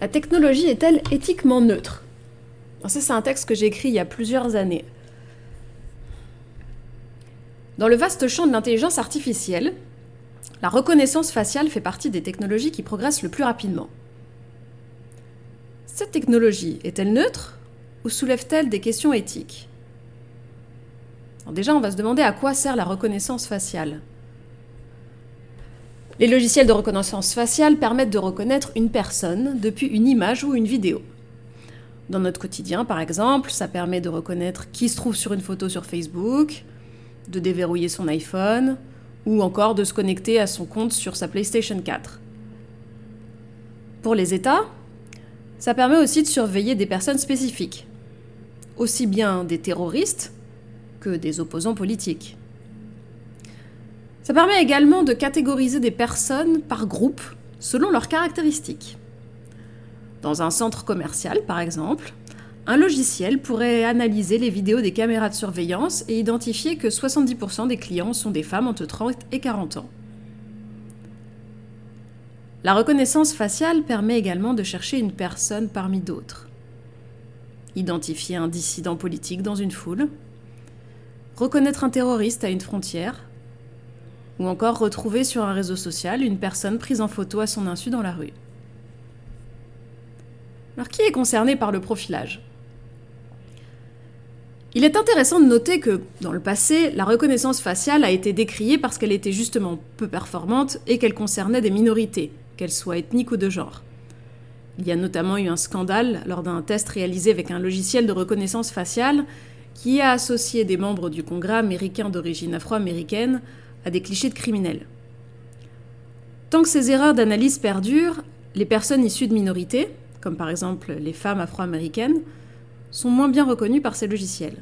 La technologie est-elle éthiquement neutre? C'est un texte que j'ai écrit il y a plusieurs années. Dans le vaste champ de l'intelligence artificielle, la reconnaissance faciale fait partie des technologies qui progressent le plus rapidement. Cette technologie est-elle neutre ou soulève-t-elle des questions éthiques? Déjà, on va se demander à quoi sert la reconnaissance faciale. Les logiciels de reconnaissance faciale permettent de reconnaître une personne depuis une image ou une vidéo. Dans notre quotidien, par exemple, ça permet de reconnaître qui se trouve sur une photo sur Facebook, de déverrouiller son iPhone, ou encore de se connecter à son compte sur sa PlayStation 4. Pour les États, ça permet aussi de surveiller des personnes spécifiques, aussi bien des terroristes que des opposants politiques. Ça permet également de catégoriser des personnes par groupe selon leurs caractéristiques. Dans un centre commercial, par exemple, un logiciel pourrait analyser les vidéos des caméras de surveillance et identifier que 70% des clients sont des femmes entre 30 et 40 ans. La reconnaissance faciale permet également de chercher une personne parmi d'autres. Identifier un dissident politique dans une foule, reconnaître un terroriste à une frontière, ou encore retrouver sur un réseau social une personne prise en photo à son insu dans la rue. Alors qui est concerné par le profilage? Il est intéressant de noter que, dans le passé, la reconnaissance faciale a été décriée parce qu'elle était justement peu performante et qu'elle concernait des minorités, qu'elles soient ethniques ou de genre. Il y a notamment eu un scandale lors d'un test réalisé avec un logiciel de reconnaissance faciale qui a associé des membres du Congrès américain d'origine afro-américaine à des clichés de criminels. Tant que ces erreurs d'analyse perdurent, les personnes issues de minorités, comme par exemple les femmes afro-américaines, sont moins bien reconnues par ces logiciels.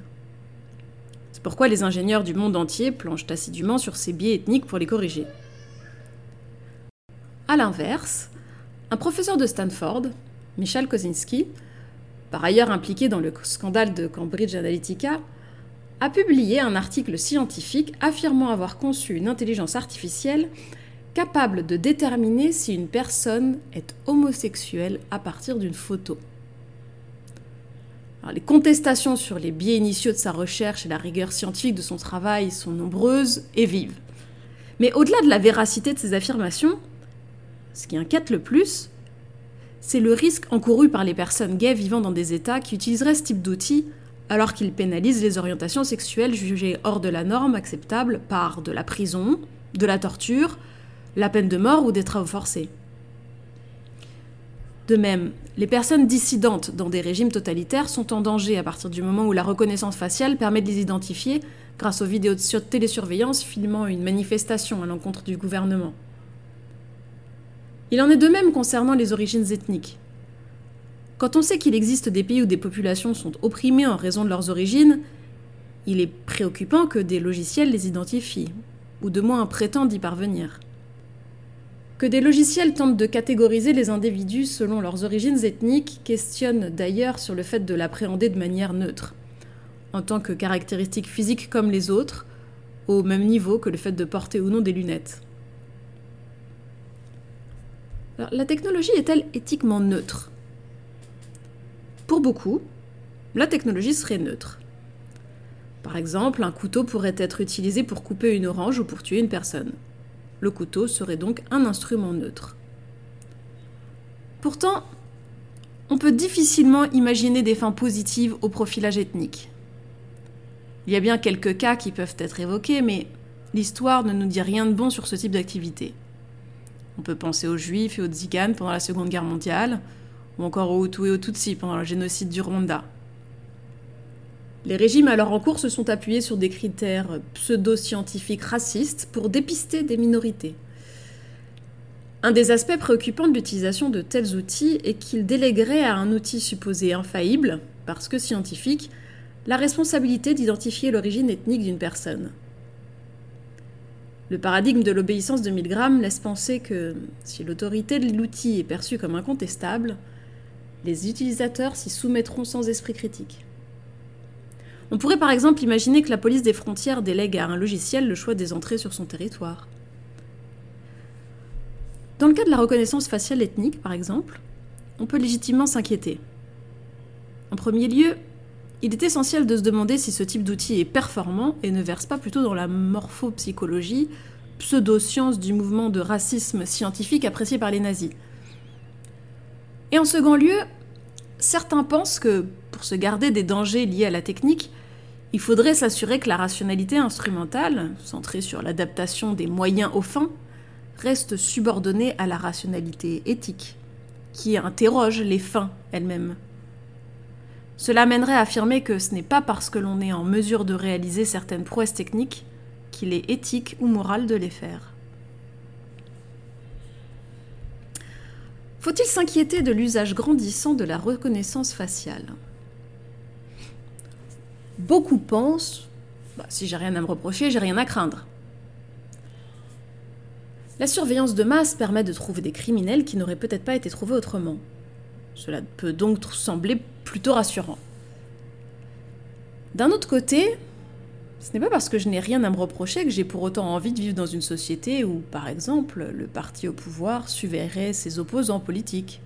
C'est pourquoi les ingénieurs du monde entier planchent assidûment sur ces biais ethniques pour les corriger. A l'inverse, un professeur de Stanford, Michal Kozinski, par ailleurs impliqué dans le scandale de Cambridge Analytica, a publié un article scientifique affirmant avoir conçu une intelligence artificielle capable de déterminer si une personne est homosexuelle à partir d'une photo. les contestations sur les biais initiaux de sa recherche et la rigueur scientifique de son travail sont nombreuses et vives. Mais au-delà de la véracité de ces affirmations, ce qui inquiète le plus, c'est le risque encouru par les personnes gays vivant dans des États qui utiliseraient ce type d'outils alors qu'il pénalise les orientations sexuelles jugées hors de la norme acceptables par de la prison, de la torture, la peine de mort ou des travaux forcés. De même, les personnes dissidentes dans des régimes totalitaires sont en danger à partir du moment où la reconnaissance faciale permet de les identifier grâce aux vidéos de télésurveillance filmant une manifestation à l'encontre du gouvernement. Il en est de même concernant les origines ethniques. Quand on sait qu'il existe des pays où des populations sont opprimées en raison de leurs origines, il est préoccupant que des logiciels les identifient, ou de moins prétendent y parvenir. Que des logiciels tentent de catégoriser les individus selon leurs origines ethniques questionne d'ailleurs sur le fait de l'appréhender de manière neutre, en tant que caractéristique physique comme les autres, au même niveau que le fait de porter ou non des lunettes. la technologie est-elle éthiquement neutre? Pour beaucoup, la technologie serait neutre. Par exemple, un couteau pourrait être utilisé pour couper une orange ou pour tuer une personne. Le couteau serait donc un instrument neutre. Pourtant, on peut difficilement imaginer des fins positives au profilage ethnique. Il y a bien quelques cas qui peuvent être évoqués, mais l'histoire ne nous dit rien de bon sur ce type d'activité. On peut penser aux juifs et aux tziganes pendant la Seconde Guerre mondiale, ou encore aux Hutus et aux Tutsis pendant le génocide du Rwanda. Les régimes alors en cours se sont appuyés sur des critères pseudo-scientifiques racistes pour dépister des minorités. Un des aspects préoccupants de l'utilisation de tels outils est qu'ils délégueraient à un outil supposé infaillible, parce que scientifique, la responsabilité d'identifier l'origine ethnique d'une personne. Le paradigme de l'obéissance de Milgram laisse penser que si l'autorité de l'outil est perçue comme incontestable, les utilisateurs s'y soumettront sans esprit critique. On pourrait par exemple imaginer que la police des frontières délègue à un logiciel le choix des entrées sur son territoire. Dans le cas de la reconnaissance faciale ethnique, par exemple, on peut légitimement s'inquiéter. En premier lieu, il est essentiel de se demander si ce type d'outil est performant et ne verse pas plutôt dans la morphopsychologie, pseudo-science du mouvement de racisme scientifique apprécié par les nazis. Et en second lieu, certains pensent que, pour se garder des dangers liés à la technique, il faudrait s'assurer que la rationalité instrumentale, centrée sur l'adaptation des moyens aux fins, reste subordonnée à la rationalité éthique, qui interroge les fins elles-mêmes. Cela mènerait à affirmer que ce n'est pas parce que l'on est en mesure de réaliser certaines prouesses techniques qu'il est éthique ou moral de les faire. Faut-il s'inquiéter de l'usage grandissant de la reconnaissance faciale? Beaucoup pensent, bah, si j'ai rien à me reprocher, j'ai rien à craindre. La surveillance de masse permet de trouver des criminels qui n'auraient peut-être pas été trouvés autrement. Cela peut donc sembler plutôt rassurant. D'un autre côté, ce n'est pas parce que je n'ai rien à me reprocher que j'ai pour autant envie de vivre dans une société où, par exemple, le parti au pouvoir surveillerait ses opposants politiques.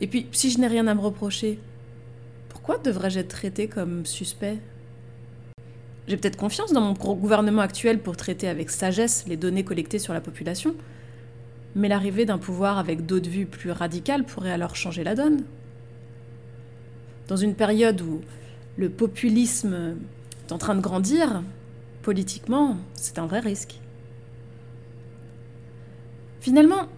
Et puis, si je n'ai rien à me reprocher, pourquoi devrais-je être traité comme suspect? J'ai peut-être confiance dans mon gouvernement actuel pour traiter avec sagesse les données collectées sur la population, mais l'arrivée d'un pouvoir avec d'autres vues plus radicales pourrait alors changer la donne. Dans une période où le populisme en train de grandir, politiquement, c'est un vrai risque. Finalement,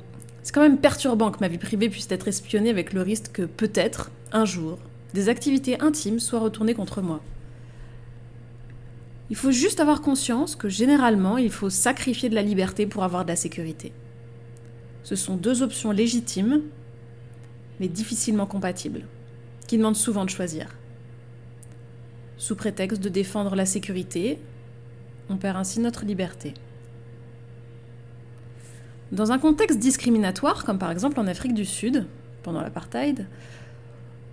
c'est quand même perturbant que ma vie privée puisse être espionnée avec le risque que peut-être, un jour, des activités intimes soient retournées contre moi. Il faut juste avoir conscience que généralement, il faut sacrifier de la liberté pour avoir de la sécurité. Ce sont deux options légitimes, mais difficilement compatibles, qui demandent souvent de choisir. Sous prétexte de défendre la sécurité, on perd ainsi notre liberté. Dans un contexte discriminatoire, comme par exemple en Afrique du Sud, pendant l'apartheid,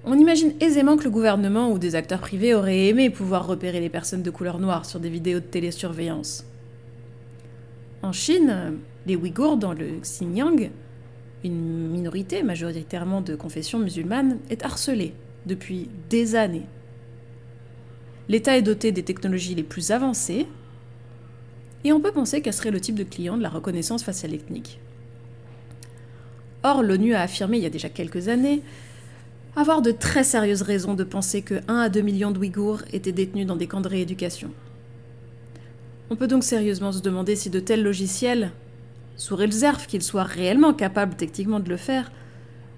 on imagine aisément que le gouvernement ou des acteurs privés auraient aimé pouvoir repérer les personnes de couleur noire sur des vidéos de télésurveillance. En Chine, les Ouïghours dans le Xinjiang, une minorité majoritairement de confession musulmane, est harcelée depuis des années. L'État est doté des technologies les plus avancées, et on peut penser qu'elle serait le type de client de la reconnaissance faciale ethnique. Or, l'ONU a affirmé il y a déjà quelques années avoir de très sérieuses raisons de penser que 1 à 2 millions de Ouïghours étaient détenus dans des camps de rééducation. On peut donc sérieusement se demander si de tels logiciels sous réserve qu'ils soient réellement capables techniquement de le faire,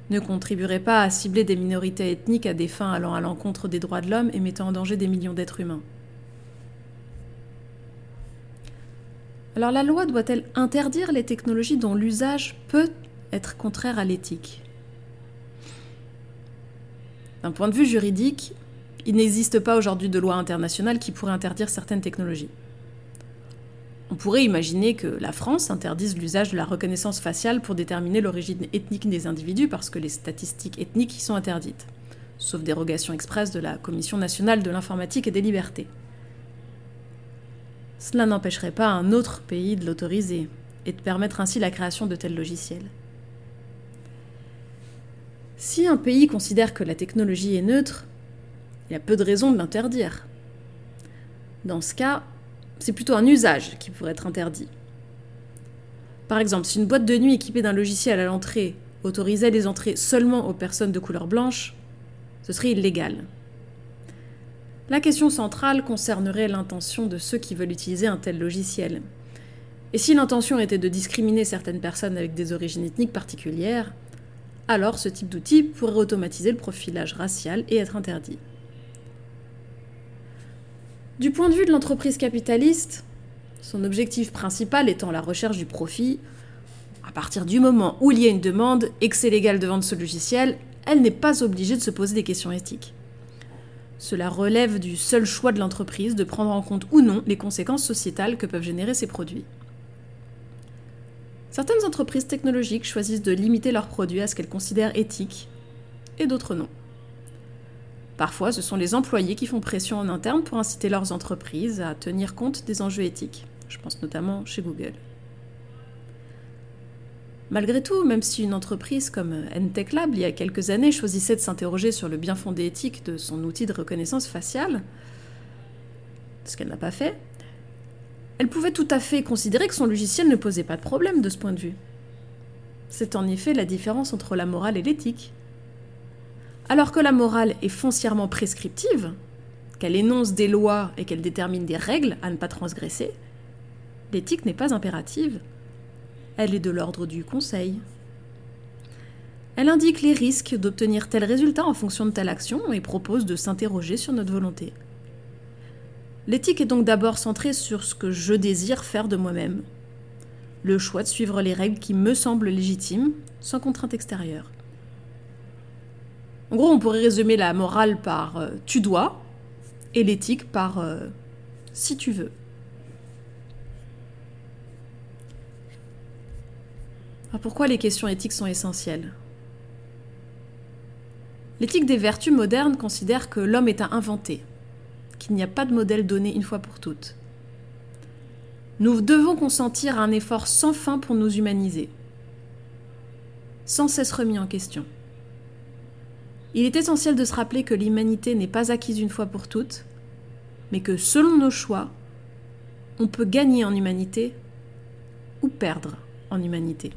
ne contribuerait pas à cibler des minorités ethniques à des fins allant à l'encontre des droits de l'homme et mettant en danger des millions d'êtres humains. Alors la loi doit-elle interdire les technologies dont l'usage peut être contraire à l'éthique? D'un point de vue juridique, il n'existe pas aujourd'hui de loi internationale qui pourrait interdire certaines technologies. Pourrait imaginer que la France interdise l'usage de la reconnaissance faciale pour déterminer l'origine ethnique des individus parce que les statistiques ethniques y sont interdites, sauf dérogation expresse de la Commission nationale de l'informatique et des libertés. Cela n'empêcherait pas un autre pays de l'autoriser et de permettre ainsi la création de tels logiciels. Si un pays considère que la technologie est neutre, il y a peu de raisons de l'interdire. Dans ce cas, c'est plutôt un usage qui pourrait être interdit. Par exemple, si une boîte de nuit équipée d'un logiciel à l'entrée autorisait les entrées seulement aux personnes de couleur blanche, ce serait illégal. La question centrale concernerait l'intention de ceux qui veulent utiliser un tel logiciel. Et si l'intention était de discriminer certaines personnes avec des origines ethniques particulières, alors ce type d'outil pourrait automatiser le profilage racial et être interdit. Du point de vue de l'entreprise capitaliste, son objectif principal étant la recherche du profit, à partir du moment où il y a une demande et que c'est légal de vendre ce logiciel, elle n'est pas obligée de se poser des questions éthiques. Cela relève du seul choix de l'entreprise de prendre en compte ou non les conséquences sociétales que peuvent générer ces produits. Certaines entreprises technologiques choisissent de limiter leurs produits à ce qu'elles considèrent éthiques, et d'autres non. Parfois, ce sont les employés qui font pression en interne pour inciter leurs entreprises à tenir compte des enjeux éthiques. Je pense notamment chez Google. Malgré tout, même si une entreprise comme Entech Lab, il y a quelques années, choisissait de s'interroger sur le bien fondé éthique de son outil de reconnaissance faciale, ce qu'elle n'a pas fait, elle pouvait tout à fait considérer que son logiciel ne posait pas de problème de ce point de vue. C'est en effet la différence entre la morale et l'éthique. Alors que la morale est foncièrement prescriptive, qu'elle énonce des lois et qu'elle détermine des règles à ne pas transgresser, l'éthique n'est pas impérative. Elle est de l'ordre du conseil. Elle indique les risques d'obtenir tel résultat en fonction de telle action et propose de s'interroger sur notre volonté. L'éthique est donc d'abord centrée sur ce que je désire faire de moi-même. Le choix de suivre les règles qui me semblent légitimes, sans contrainte extérieure. En gros, on pourrait résumer la morale par euh, tu dois et l'éthique par euh, si tu veux. Alors pourquoi les questions éthiques sont essentielles? L'éthique des vertus modernes considère que l'homme est à inventer, qu'il n'y a pas de modèle donné une fois pour toutes. Nous devons consentir un effort sans fin pour nous humaniser, sans cesse remis en question. Il est essentiel de se rappeler que l'humanité n'est pas acquise une fois pour toutes, mais que selon nos choix, on peut gagner en humanité ou perdre en humanité.